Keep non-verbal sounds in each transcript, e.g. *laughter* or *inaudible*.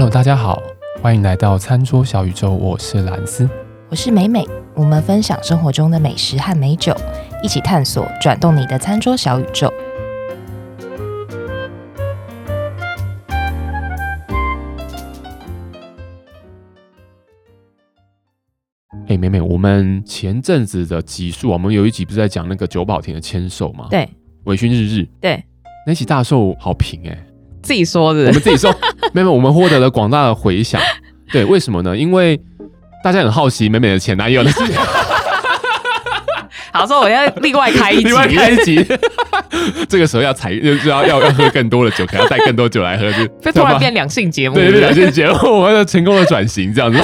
Hello，大家好，欢迎来到餐桌小宇宙，我是兰斯，我是美美，我们分享生活中的美食和美酒，一起探索转动你的餐桌小宇宙。哎，美美，我们前阵子的集数，我们有一集不是在讲那个久保田的签售吗？对，微醺日日，对，那集大受好评哎，自己说的，我们自己说，美美，我们获得了广大的回响。对，为什么呢？因为大家很好奇美美的前男友的事情。*laughs* 好，说我要另外开一集，另外开一集。*laughs* 这个时候要采，就要要要喝更多的酒，可能要带更多酒来喝，就就 *laughs* 突然变两性节目，对，变两性节目，我们要成功的转型这样子。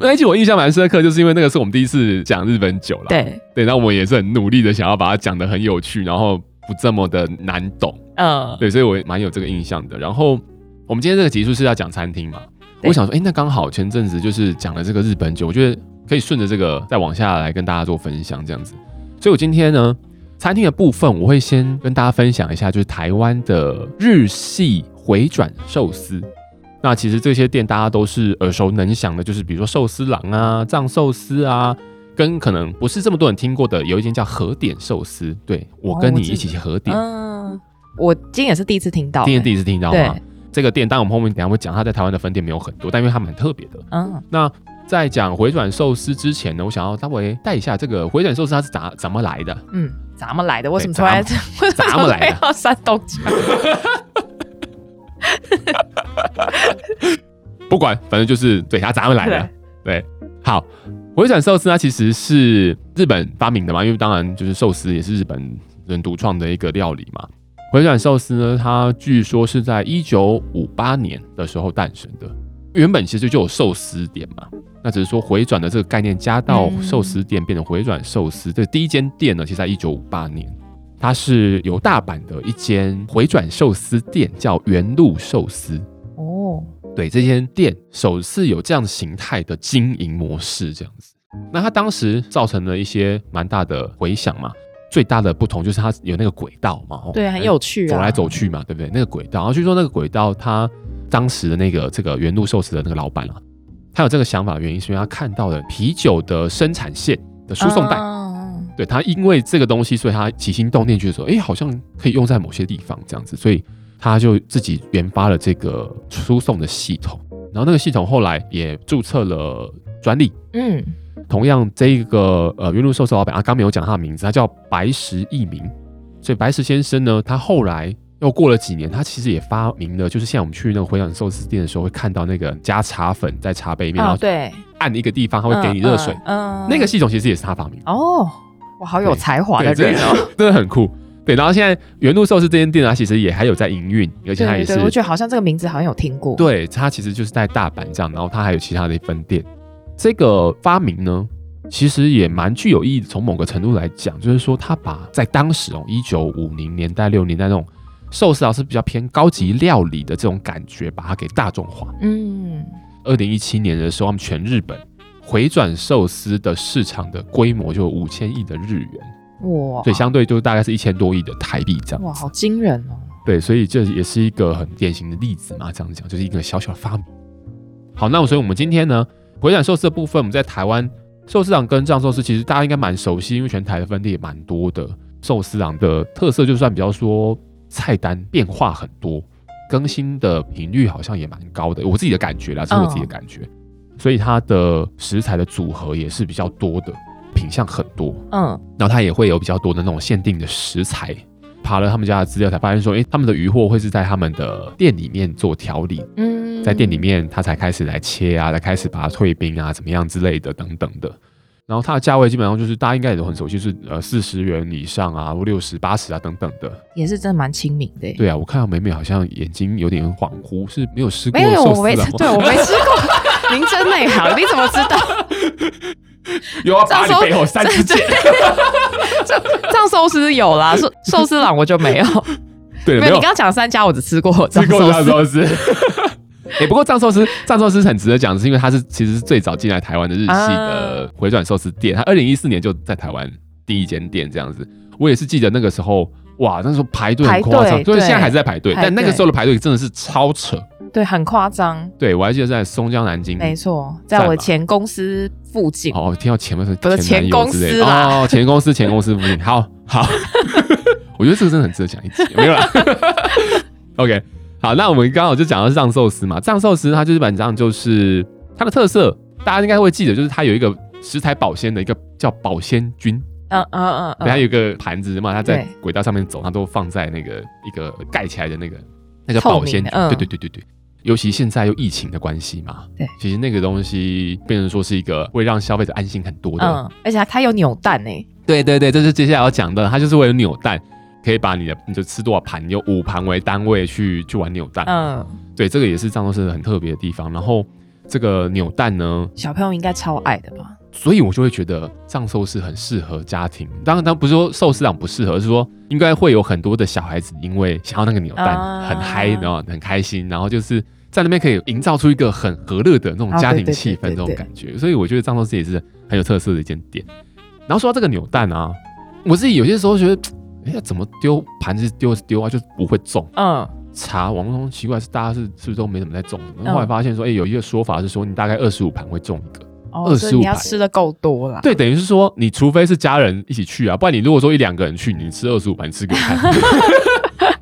那一集我印象蛮深刻，就是因为那个是我们第一次讲日本酒了，对对，那我们也是很努力的想要把它讲得很有趣，然后不这么的难懂，嗯，对，所以我蛮有这个印象的。然后我们今天这个集数是要讲餐厅嘛，我想说，哎，那刚好前阵子就是讲了这个日本酒，我觉得。可以顺着这个再往下来跟大家做分享，这样子。所以我今天呢，餐厅的部分我会先跟大家分享一下，就是台湾的日系回转寿司。那其实这些店大家都是耳熟能详的，就是比如说寿司郎啊、藏寿司啊，跟可能不是这么多人听过的，有一间叫和点寿司。对，我跟你一起去和点。嗯，我今天也是第一次听到，今天第一次听到吗？这个店，当然我们后面等下会讲，它在台湾的分店没有很多，但因为它蛮特别的。嗯，那。在讲回转寿司之前呢，我想要稍微带一下这个回转寿司它是咋怎么来的？嗯，怎么来的？为什么突然怎 *laughs* 么来的？山东腔。*laughs* 不管，反正就是对它咋么来的。对，好，回转寿司它其实是日本发明的嘛，因为当然就是寿司也是日本人独创的一个料理嘛。回转寿司呢，它据说是在一九五八年的时候诞生的。原本其实就有寿司店嘛。那只是说回转的这个概念加到寿司店，变成回转寿司。这个第一间店呢，其实在一九五八年，它是由大阪的一间回转寿司店叫原路寿司。哦，对，这间店首次有这样形态的经营模式，这样子。那它当时造成了一些蛮大的回响嘛。最大的不同就是它有那个轨道嘛，对，很有趣，走来走去嘛，对不对？那个轨道，然后据说那个轨道，它当时的那个这个原路寿司的那个老板啊。他有这个想法的原因，是因为他看到了啤酒的生产线的输送带。Uh, 对，他因为这个东西，所以他起心动念，就是说，哎，好像可以用在某些地方这样子，所以他就自己研发了这个输送的系统。然后那个系统后来也注册了专利。嗯，同样这一个呃原路寿司老板啊，刚没有讲他的名字，他叫白石一明。所以白石先生呢，他后来。又过了几年，他其实也发明了，就是像我们去那个回转寿司店的时候，会看到那个加茶粉在茶杯里面，然后对，按一个地方，他会给你热水，嗯，那个系统其实也是他发明的。哦，哇，好有才华的人哦，真的很酷。对，然后现在原路寿司这间店啊，其实也还有在营运，而且他也是，我觉得好像这个名字好像有听过。对，它其实就是在大阪这样，然后它还有其他的分店。这个发明呢，其实也蛮具有意义。从某个程度来讲，就是说他把在当时哦，一九五零年代、六零年代那种。寿司啊是比较偏高级料理的这种感觉，把它给大众化。嗯，二零一七年的时候，他们全日本回转寿司的市场的规模就五千亿的日元，哇！所以相对就大概是一千多亿的台币这样。哇，好惊人哦！对，所以这也是一个很典型的例子嘛，这样讲就是一个小小的发明。好，那么所以我们今天呢，回转寿司的部分，我们在台湾寿司郎跟藏寿司，其实大家应该蛮熟悉，因为全台的分店也蛮多的。寿司郎的特色就算比较说。菜单变化很多，更新的频率好像也蛮高的，我自己的感觉啦，是我自己的感觉，嗯、所以它的食材的组合也是比较多的，品相很多，嗯，然后它也会有比较多的那种限定的食材。爬了他们家的资料才发现说，哎、欸，他们的鱼货会是在他们的店里面做调理，嗯，在店里面他才开始来切啊，来开始把它退冰啊，怎么样之类的等等的。然后它的价位基本上就是大家应该也都很熟悉，是呃四十元以上啊，或六十八十啊等等的，也是真的蛮亲民的。对啊，我看到美美好像眼睛有点恍惚，是没有吃过。没有，我没吃，对我没吃过。*laughs* 您真内行，你怎么知道？有啊，把你背后三只箭。*laughs* 藏 *laughs* 寿司有啦，寿寿司郎我就没有。*laughs* 对，没有。你刚刚讲三家，我只吃过藏寿司。哎、*laughs* 欸，不过藏寿司，藏寿司很值得讲，是因为它是其实是最早进来台湾的日系的回转寿司店。它二零一四年就在台湾第一间店这样子。我也是记得那个时候，哇，那时候排队很夸张，对，现在还是在排队，但那个时候的排队真的是超扯，对，很夸张。对，我还记得在松江南京，没错，在我前公司附近。哦，听到前面是不是前公司哦，前公司前公司附近，好好，*laughs* 我觉得这个真的很值得讲一集，没有啦。*laughs* OK，好，那我们刚好就讲到藏寿司嘛，藏寿司它就是基本上就是它的特色，大家应该会记得，就是它有一个食材保鲜的一个叫保鲜菌。嗯嗯嗯，对，它有一个盘子嘛，它在轨道上面走，它都放在那个一个盖起来的那个那个保鲜，对对对对对。尤其现在又疫情的关系嘛，对，其实那个东西变成说是一个会让消费者安心很多的，嗯，而且它有扭蛋呢。对对对，这是接下来要讲的，它就是会有扭蛋，可以把你的你就吃多少盘，有五盘为单位去去玩扭蛋，嗯，对，这个也是藏头市很特别的地方。然后这个扭蛋呢，小朋友应该超爱的吧？所以我就会觉得藏寿司很适合家庭。当然，当然不是说寿司郎不适合，而是说应该会有很多的小孩子，因为想要那个扭蛋，很嗨，然后很开心，然后就是在那边可以营造出一个很和乐的那种家庭气氛，这种感觉。所以我觉得藏寿司也是很有特色的一间店。然后说到这个扭蛋啊，我自己有些时候觉得，哎呀，怎么丢盘子丢丢啊，就不会中。嗯，查网络中奇怪是大家是是不是都没怎么在中？然后后来发现说，哎，有一个说法是说，你大概二十五盘会中一个。二十五，你要吃的够多了。对，等于是说，你除非是家人一起去啊，不然你如果说一两个人去，你吃二十五盘，你吃给我看，*laughs*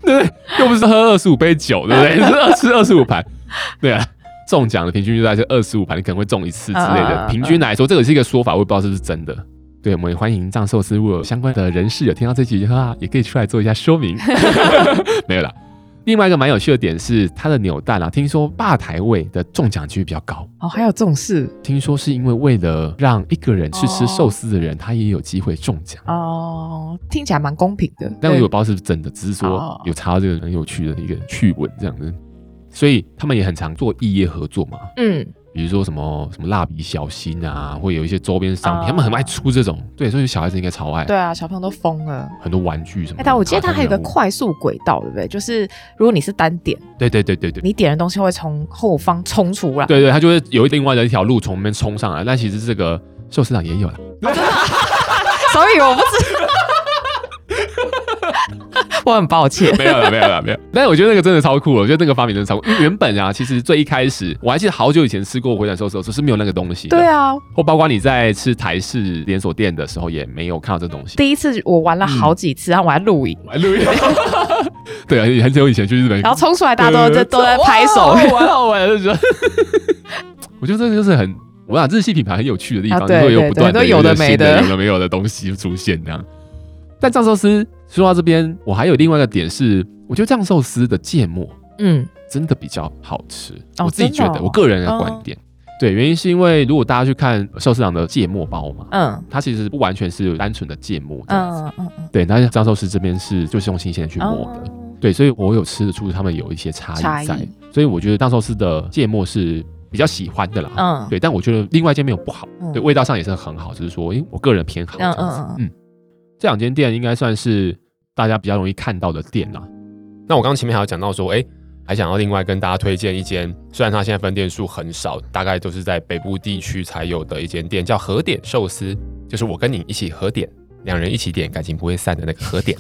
对不对？又不是喝二十五杯酒，对不对？*laughs* 你是二吃二十五盘，对啊。中奖的平均就在这二十五盘，你可能会中一次之类的。平均来说，这个是一个说法，我也不知道是不是真的。对，我们也欢迎藏寿司如果有相关的人士有听到这集的话，也可以出来做一下说明。*laughs* 没有啦。另外一个蛮有趣的点是，它的扭蛋啊，听说吧台位的中奖几率比较高哦，还有这种事？听说是因为为了让一个人去吃寿司的人，哦、他也有机会中奖哦，听起来蛮公平的。但我也不知道是不是真的，只是说有查到这个很有趣的一个趣闻这样子，所以他们也很常做异业合作嘛。嗯。比如说什么什么蜡笔小新啊，会有一些周边商品，他们很爱出这种，对，所以小孩子应该超爱。对啊，小朋友都疯了，很多玩具什么。哎，但我记得它还有一个快速轨道，对不对？就是如果你是单点，对对对对对，你点的东西会从后方冲出来。对对，它就会有另外的一条路从那边冲上来。但其实这个寿司郎也有了，*laughs* 所以我不知道。我很抱歉，没有了，没有了，没有。*laughs* 但是我觉得那个真的超酷了，我觉得那个发明真的超酷。因为原本啊，其实最一开始，我还记得好久以前吃过回转寿司的时候是没有那个东西。对啊，或包括你在吃台式连锁店的时候，也没有看到这东西。第一次我玩了好几次，然后我还录影，还录影。*laughs* 对啊，很久以前去日本，然后冲出来，大家都在都在拍手，玩好玩。我觉得，*laughs* 我觉得这个就是很，我想日系品牌很有趣的地方，会有不断的有的没的、有的没有的东西出现这样。但藏寿司说到这边，我还有另外一个点是，我觉得藏寿司的芥末，嗯，真的比较好吃。嗯、我自己觉得，我个人的观点，嗯、对，原因是因为如果大家去看寿司郎的芥末包嘛，嗯，它其实不完全是单纯的芥末这样子，嗯嗯嗯，对，但是藏寿司这边是就是用新鲜去磨的，嗯、对，所以我有吃得出他们有一些差异在，异。所以我觉得藏寿司的芥末是比较喜欢的啦，嗯，对，但我觉得另外一间没有不好，嗯、对，味道上也是很好，就是说，因为我个人偏好这样子，嗯。嗯。嗯。这两间店应该算是大家比较容易看到的店啦。那我刚刚前面还有讲到说，哎，还想要另外跟大家推荐一间，虽然它现在分店数很少，大概都是在北部地区才有的一间店，叫和点寿司，就是我跟你一起和点，两人一起点，感情不会散的那个和点。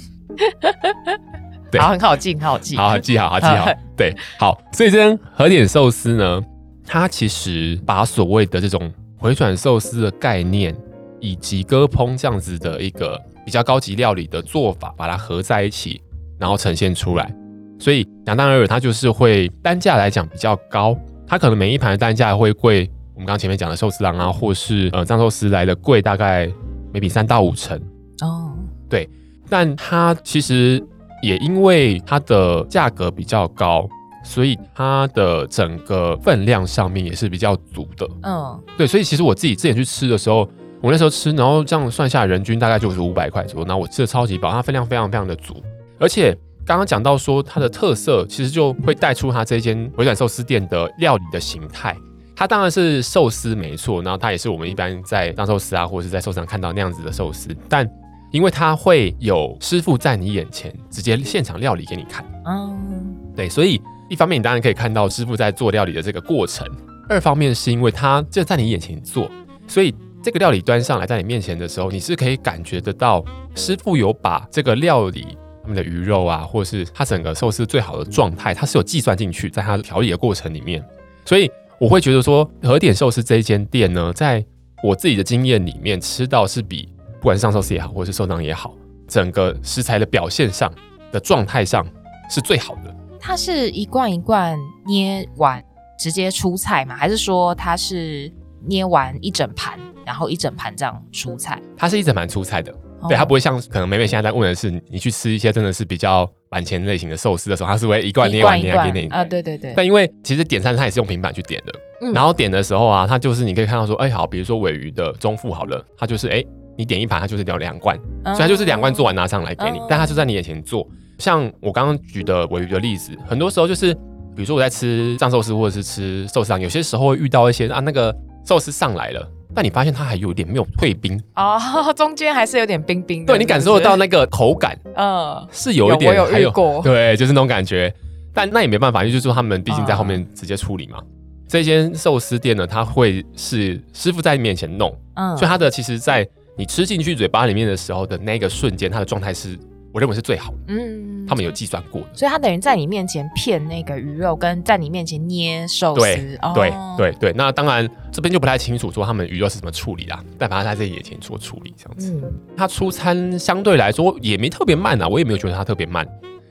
*laughs* 对，好，很好记，很好记，好，记好，好记好。对，好，所以这间和点寿司呢，它其实把所谓的这种回转寿司的概念，以及割烹这样子的一个。比较高级料理的做法，把它合在一起，然后呈现出来。所以想当然尔，它就是会单价来讲比较高，它可能每一盘的单价会贵。我们刚刚前面讲的寿司郎啊，或是呃藏寿司来的贵，大概 maybe 三到五成哦。对，但它其实也因为它的价格比较高，所以它的整个分量上面也是比较足的。嗯，对，所以其实我自己之前去吃的时候。我那时候吃，然后这样算下来，人均大概就是五百块左右。那我吃的超级饱，它分量非常非常的足。而且刚刚讲到说它的特色，其实就会带出它这间回转寿司店的料理的形态。它当然是寿司没错，然后它也是我们一般在当寿司啊，或者是在寿司上看到那样子的寿司。但因为它会有师傅在你眼前直接现场料理给你看，嗯，对，所以一方面你当然可以看到师傅在做料理的这个过程，二方面是因为他就在你眼前做，所以。这个料理端上来在你面前的时候，你是可以感觉得到师傅有把这个料理他们的鱼肉啊，或者是它整个寿司最好的状态，它是有计算进去，在它调理的过程里面。所以我会觉得说，和点寿司这一间店呢，在我自己的经验里面，吃到是比不管是上寿司也好，或是寿司郎也好，整个食材的表现上的状态上是最好的。它是一罐一罐捏完直接出菜吗？还是说它是捏完一整盘，然后一整盘这样出菜？它是一整盘出菜的。对，它不会像可能美美现在在问的是，你去吃一些真的是比较板前类型的寿司的时候，它是会一罐捏完捏给你啊，对对对。但因为其实点餐它也是用平板去点的，嗯、然后点的时候啊，它就是你可以看到说，哎好，比如说尾鱼的中腹好了，它就是哎你点一盘，它就是掉两罐，嗯、所以它就是两罐做完拿上来给你，嗯、但它就在你眼前做。像我刚刚举的尾鱼的例子，很多时候就是比如说我在吃藏寿司或者是吃寿司郎，有些时候会遇到一些啊那个寿司上来了。但你发现它还有点没有退冰哦，*laughs* 中间还是有点冰冰的。对，你感受得到那个口感，嗯，是有一点，有我有对，就是那种感觉。但那也没办法，因为就是说他们毕竟在后面直接处理嘛。嗯、这间寿司店呢，它会是师傅在你面前弄，嗯，所以它的其实，在你吃进去嘴巴里面的时候的那个瞬间，它的状态是。我认为是最好的，嗯，他们有计算过的，所以他等于在你面前骗那个鱼肉，跟在你面前捏寿司，对、哦、对对对。那当然这边就不太清楚说他们鱼肉是怎么处理啦，但反正他在眼前做处理这样子。嗯，他出餐相对来说也没特别慢啊，我也没有觉得他特别慢。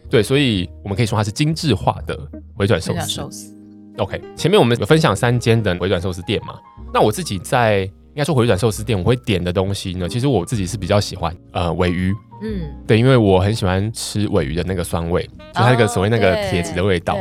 对，所以我们可以说它是精致化的回转寿司。寿司。OK，前面我们有分享三间的回转寿司店嘛，那我自己在应该说回转寿司店我会点的东西呢，其实我自己是比较喜欢呃尾鱼。嗯，对，因为我很喜欢吃尾鱼的那个酸味，就它那个所谓那个铁子的味道。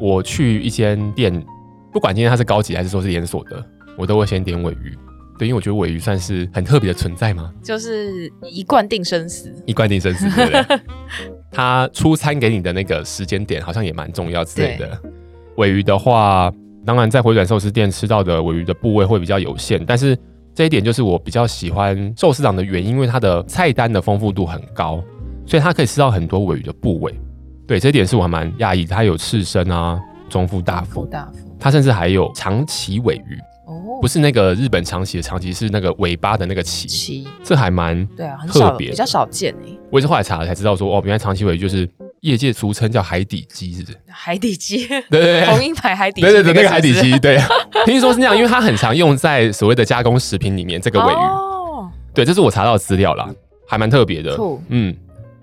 我去一间店，不管今天它是高级还是说是连锁的，我都会先点尾鱼。对，因为我觉得尾鱼算是很特别的存在嘛，就是一贯定生死，一贯定生死，对不对？*laughs* 它出餐给你的那个时间点好像也蛮重要之类的。尾鱼的话，当然在回转寿司店吃到的尾鱼的部位会比较有限，但是。这一点就是我比较喜欢寿司郎的原因，因为它的菜单的丰富度很高，所以它可以吃到很多尾鱼的部位。对，这一点是我还蛮讶异。它有刺身啊，中腹、大腹，大腹。它甚至还有长鳍尾鱼，哦，不是那个日本长鳍的长鳍，是那个尾巴的那个鳍。鳍，这还蛮对啊，特别，比较少见诶。我也是后来查了才知道说，哦，原来长鳍尾鱼就是。业界俗称叫海底鸡，是不是？海底鸡，对对对，红鹰牌海底鸡，对对对，那个海底鸡，对。听说是那样，因为它很常用在所谓的加工食品里面。这个尾鱼，哦、对，这是我查到的资料啦，还蛮特别的。嗯，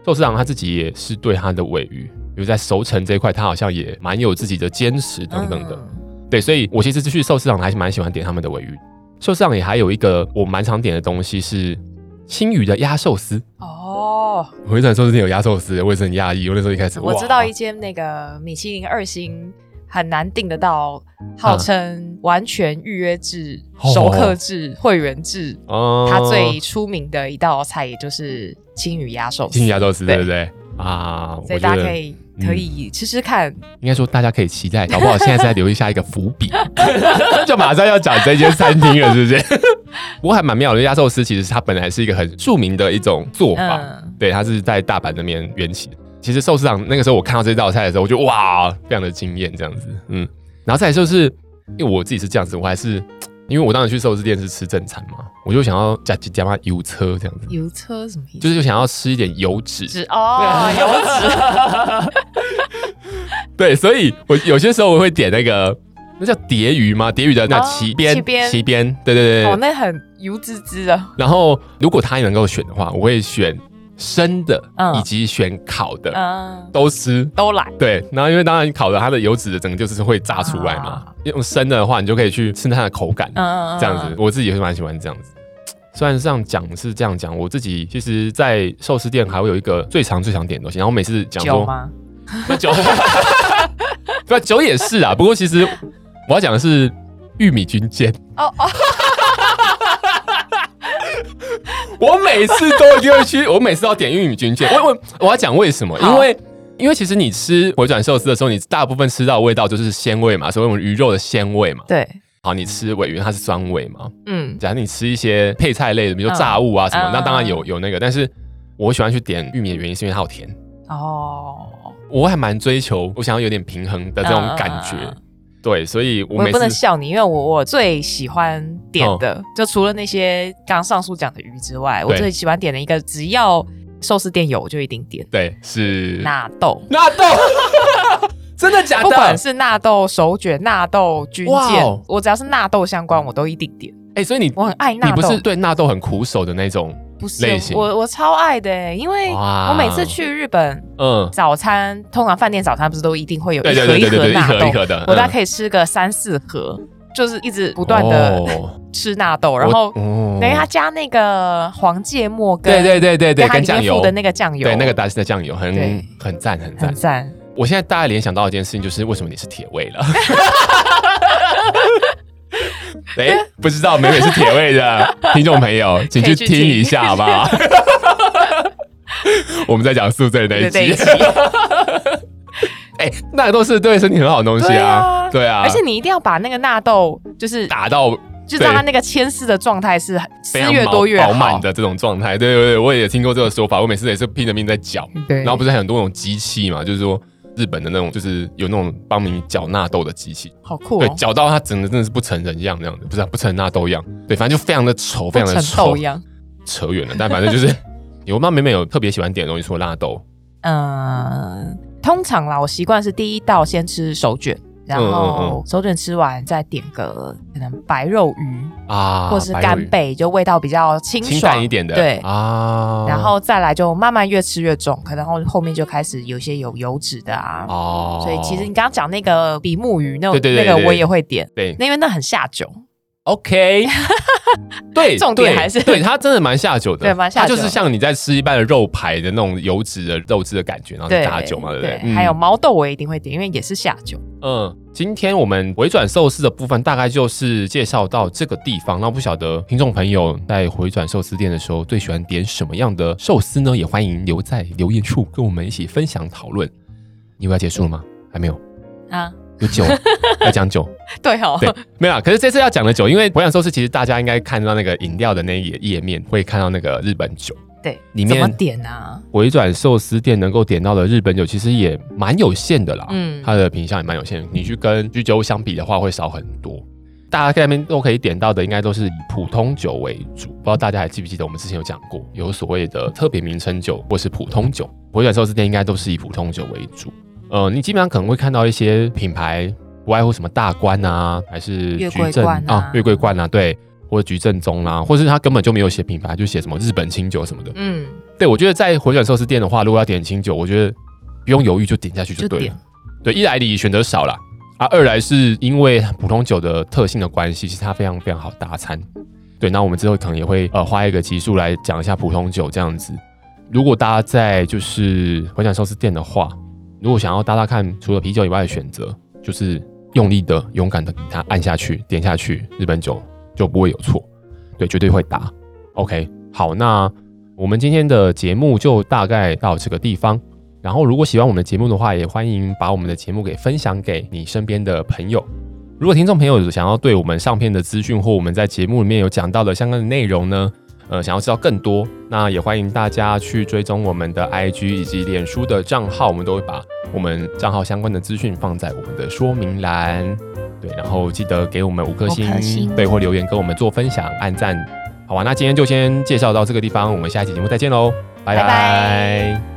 寿司郎他自己也是对他的尾鱼，比如在熟成这一块，他好像也蛮有自己的坚持等等的。嗯、对，所以我其实去寿司郎还是蛮喜欢点他们的尾鱼。寿司郎也还有一个我蛮常点的东西是青鱼的鸭寿司。哦。哦，回转寿司店有鸭寿司，我也是很讶异。我那时候一开始，我知道一间那个米其林二星很难订得到，号称完全预约制、啊、熟客制、会员制。哦，它最出名的一道菜也就是青鱼鸭寿司。青鱼鸭寿司，对不对？啊，所以大家可以可以吃吃看。应该说大家可以期待，搞不好现在是在留下一个伏笔，*laughs* 就马上要讲这间餐厅了，是不是？不过还蛮妙的，压寿司其实它本来是一个很著名的一种做法，嗯、对，它是在大阪那边缘起的。其实寿司郎那个时候我看到这道菜的时候，我觉得哇，非常的惊艳，这样子，嗯。然后再来就是，因为我自己是这样子，我还是因为我当时去寿司店是吃正餐嘛，我就想要加加嘛油车这样子。油车什么意思？就是就想要吃一点油脂。脂哦，油脂。*laughs* 对，所以我有些时候我会点那个。那叫蝶鱼吗？蝶鱼的那鳍边，鳍边，对对对，哦，那很油滋滋的。然后，如果他也能够选的话，我会选生的，以及选烤的，嗯，都吃都来。对，然后因为当然烤的，它的油脂的整个就是会炸出来嘛。用生的话，你就可以去吃它的口感，嗯，这样子，我自己也是蛮喜欢这样子。虽然这样讲是这样讲，我自己其实，在寿司店还会有一个最常最常点的东西，然后每次讲说，酒吗？那酒，*laughs* 不，酒也是啊。不过其实。我要讲的是玉米军舰哦哦，我每次都一定会去，*laughs* 我每次都要点玉米军舰。我我我要讲为什么？因为因为其实你吃回转寿司的时候，你大部分吃到的味道就是鲜味嘛，所以我们鱼肉的鲜味嘛。对，好，你吃尾鱼它是酸味嘛。嗯，假如你吃一些配菜类的，比如说炸物啊什么，那当然有有那个。但是我喜欢去点玉米的原因是因为它好甜哦。我还蛮追求，我想要有点平衡的这种感觉。对，所以我，不能笑你，因为我我最喜欢点的，哦、就除了那些刚刚上述讲的鱼之外，我最喜欢点的一个，只要寿司店有我就一定点。对，是。纳豆，纳豆，*laughs* 真的假的？不管是纳豆手卷、纳豆军舰，wow、我只要是纳豆相关，我都一定点。哎、欸，所以你我很爱纳豆，你不是对纳豆很苦手的那种类型？不是，我我超爱的，因为我每次去日本，嗯，早餐通常饭店早餐不是都一定会有一盒一盒纳豆，我大概可以吃个三四盒。就是一直不断的吃纳豆，然后等于他加那个黄芥末跟对对对对对，跟酱油的那个酱油，对那个达西的酱油很很赞很赞赞。我现在大概联想到一件事情，就是为什么你是铁胃了？*laughs* 哎，不知道美美是铁胃的 *laughs* 听众朋友，请去听一下好不好？*laughs* 我们在讲宿醉的那一集。*laughs* 哎，纳豆是对身体很好的东西啊，对啊，而且你一定要把那个纳豆就是打到，就让它那个牵丝的状态是丝越多越好，饱满的这种状态。对对对，我也听过这个说法，我每次也是拼着命在搅。对，然后不是还有很多种机器嘛，就是说日本的那种，就是有那种帮你搅纳豆的机器，好酷。对，搅到它整个真的是不成人样那样子，不是不成纳豆样。对，反正就非常的丑，非常的丑样。扯远了，但反正就是，*laughs* 我妈美美有特别喜欢点的东西，说纳豆。嗯。通常啦，我习惯是第一道先吃手卷，然后手卷吃完再点个可能白肉鱼啊，或是干贝，就味道比较清爽清淡一点的，对。啊，然后再来就慢慢越吃越重，可能后后面就开始有些有油脂的啊，哦，所以其实你刚刚讲那个比目鱼那种那个我也会点，对，因为那很下酒。OK，*laughs* 对，重点还是对它真的蛮下酒的，对，蛮下酒。它就是像你在吃一般的肉排的那种油脂的肉质的感觉，然后再加酒嘛，对不对？还有毛豆我也一定会点，因为也是下酒。嗯，今天我们回转寿司的部分大概就是介绍到这个地方。那不晓得听众朋友在回转寿司店的时候最喜欢点什么样的寿司呢？也欢迎留在留言处跟我们一起分享讨论。你要结束了吗？还没有啊。有酒，*laughs* 要讲酒，对哦，对，没有啊。可是这次要讲的酒，因为回转寿司其实大家应该看到那个饮料的那一页页面，会看到那个日本酒。对，里面怎么点啊？回转寿司店能够点到的日本酒，其实也蛮有限的啦。嗯，它的品相也蛮有限的。你去跟居酒屋相比的话，会少很多。大家在那边都可以点到的，应该都是以普通酒为主。不知道大家还记不记得，我们之前有讲过，有所谓的特别名称酒或是普通酒。回转寿司店应该都是以普通酒为主。呃，你基本上可能会看到一些品牌，不外乎什么大关啊，还是月桂冠啊，月桂冠啊，对，或者菊正宗啦，或者是他根本就没有写品牌，就写什么日本清酒什么的。嗯，对，我觉得在回转寿司店的话，如果要点清酒，我觉得不用犹豫就点下去就对了。对，一来你选择少了啊，二来是因为普通酒的特性的关系，其实它非常非常好搭餐。对，那我们之后可能也会呃花一个集数来讲一下普通酒这样子。如果大家在就是回转寿司店的话。如果想要搭搭看，除了啤酒以外的选择，就是用力的、勇敢的给它按下去、点下去，日本酒就不会有错，对，绝对会搭。OK，好，那我们今天的节目就大概到这个地方。然后，如果喜欢我们的节目的话，也欢迎把我们的节目给分享给你身边的朋友。如果听众朋友想要对我们上片的资讯或我们在节目里面有讲到的相关的内容呢，呃，想要知道更多，那也欢迎大家去追踪我们的 IG 以及脸书的账号，我们都会把我们账号相关的资讯放在我们的说明栏。对，然后记得给我们五颗星，星对，或留言跟我们做分享、按赞。好吧，那今天就先介绍到这个地方，我们下一期节目再见喽，拜拜。拜拜。